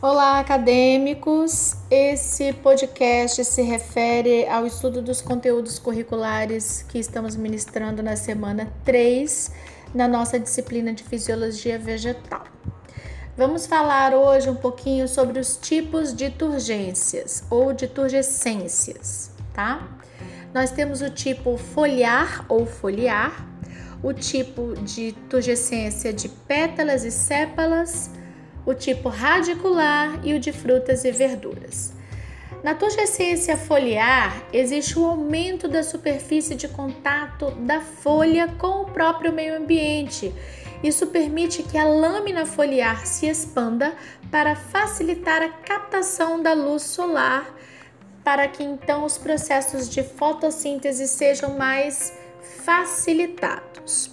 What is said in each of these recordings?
Olá, acadêmicos! Esse podcast se refere ao estudo dos conteúdos curriculares que estamos ministrando na semana 3 na nossa disciplina de Fisiologia Vegetal. Vamos falar hoje um pouquinho sobre os tipos de turgências ou de turgescências, tá? Nós temos o tipo foliar ou foliar, o tipo de turgescência de pétalas e sépalas, o tipo radicular e o de frutas e verduras. Na turgescência foliar, existe o um aumento da superfície de contato da folha com o próprio meio ambiente. Isso permite que a lâmina foliar se expanda para facilitar a captação da luz solar, para que então os processos de fotossíntese sejam mais facilitados.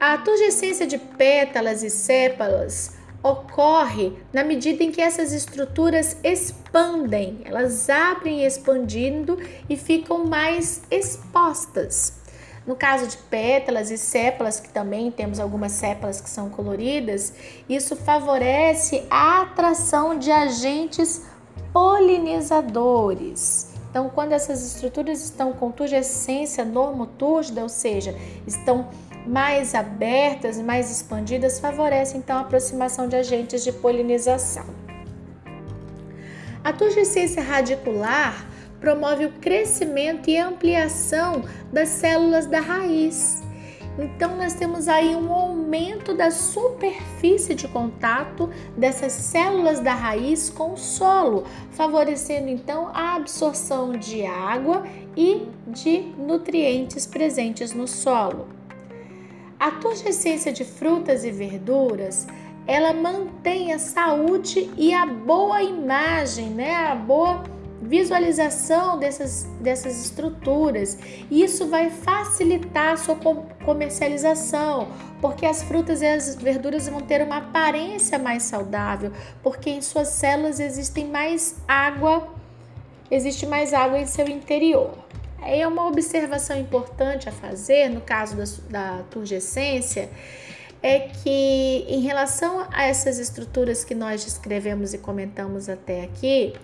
A turgescência de pétalas e sépalas ocorre na medida em que essas estruturas expandem, elas abrem expandindo e ficam mais expostas. No caso de pétalas e sépalas, que também temos algumas sépalas que são coloridas, isso favorece a atração de agentes polinizadores. Então, quando essas estruturas estão com turgescência normotúrgida, ou seja, estão mais abertas mais expandidas favorece então a aproximação de agentes de polinização. A turgescência radicular promove o crescimento e ampliação das células da raiz. Então, nós temos aí um aumento da superfície de contato dessas células da raiz com o solo, favorecendo então a absorção de água e de nutrientes presentes no solo. A turgescência de frutas e verduras, ela mantém a saúde e a boa imagem, né? A boa visualização dessas, dessas estruturas. E isso vai facilitar a sua comercialização, porque as frutas e as verduras vão ter uma aparência mais saudável, porque em suas células existem mais água, existe mais água em seu interior. É uma observação importante a fazer no caso da, da turgescência é que em relação a essas estruturas que nós descrevemos e comentamos até aqui,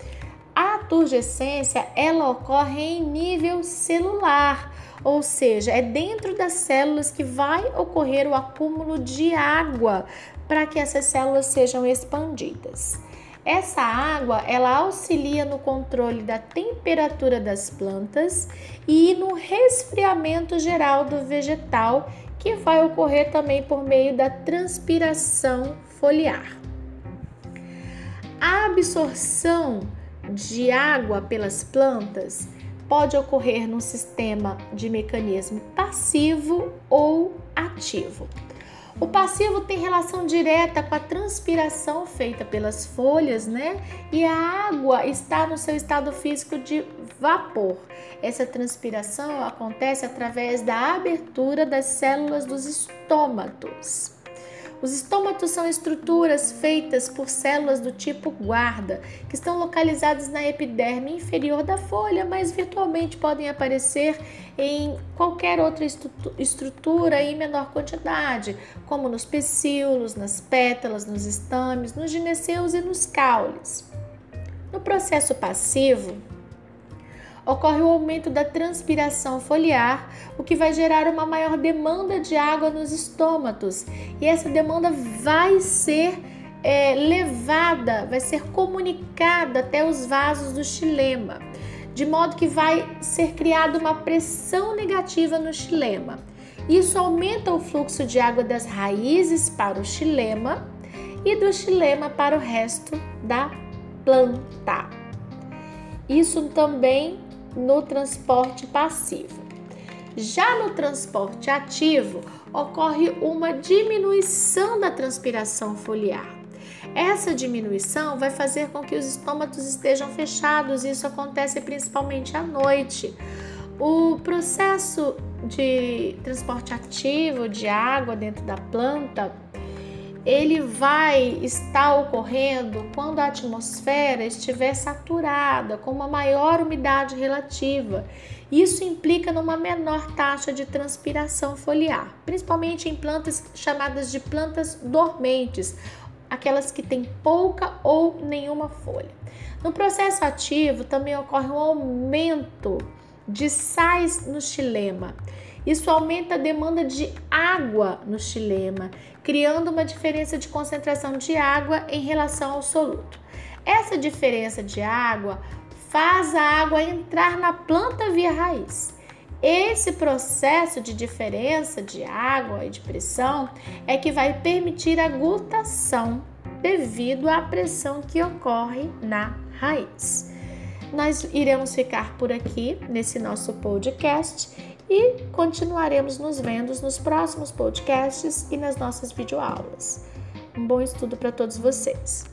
turgescência ela ocorre em nível celular, ou seja, é dentro das células que vai ocorrer o acúmulo de água para que essas células sejam expandidas. Essa água, ela auxilia no controle da temperatura das plantas e no resfriamento geral do vegetal, que vai ocorrer também por meio da transpiração foliar. A absorção de água pelas plantas pode ocorrer num sistema de mecanismo passivo ou ativo. O passivo tem relação direta com a transpiração feita pelas folhas, né? E a água está no seu estado físico de vapor. Essa transpiração acontece através da abertura das células dos estômatos. Os estômatos são estruturas feitas por células do tipo guarda, que estão localizadas na epiderme inferior da folha, mas virtualmente podem aparecer em qualquer outra estrutura em menor quantidade, como nos pecíolos, nas pétalas, nos estames, nos gineceus e nos caules. No processo passivo, ocorre o aumento da transpiração foliar, o que vai gerar uma maior demanda de água nos estômatos. E essa demanda vai ser é, levada, vai ser comunicada até os vasos do xilema, de modo que vai ser criada uma pressão negativa no xilema. Isso aumenta o fluxo de água das raízes para o xilema e do xilema para o resto da planta. Isso também no transporte passivo. Já no transporte ativo, ocorre uma diminuição da transpiração foliar. Essa diminuição vai fazer com que os estômatos estejam fechados, isso acontece principalmente à noite. O processo de transporte ativo de água dentro da planta ele vai estar ocorrendo quando a atmosfera estiver saturada, com uma maior umidade relativa. Isso implica numa menor taxa de transpiração foliar, principalmente em plantas chamadas de plantas dormentes, aquelas que têm pouca ou nenhuma folha. No processo ativo também ocorre um aumento de sais no xilema. Isso aumenta a demanda de água no xilema, criando uma diferença de concentração de água em relação ao soluto. Essa diferença de água faz a água entrar na planta via raiz. Esse processo de diferença de água e de pressão é que vai permitir a glutação devido à pressão que ocorre na raiz. Nós iremos ficar por aqui nesse nosso podcast e continuaremos nos vendo nos próximos podcasts e nas nossas videoaulas. Um bom estudo para todos vocês.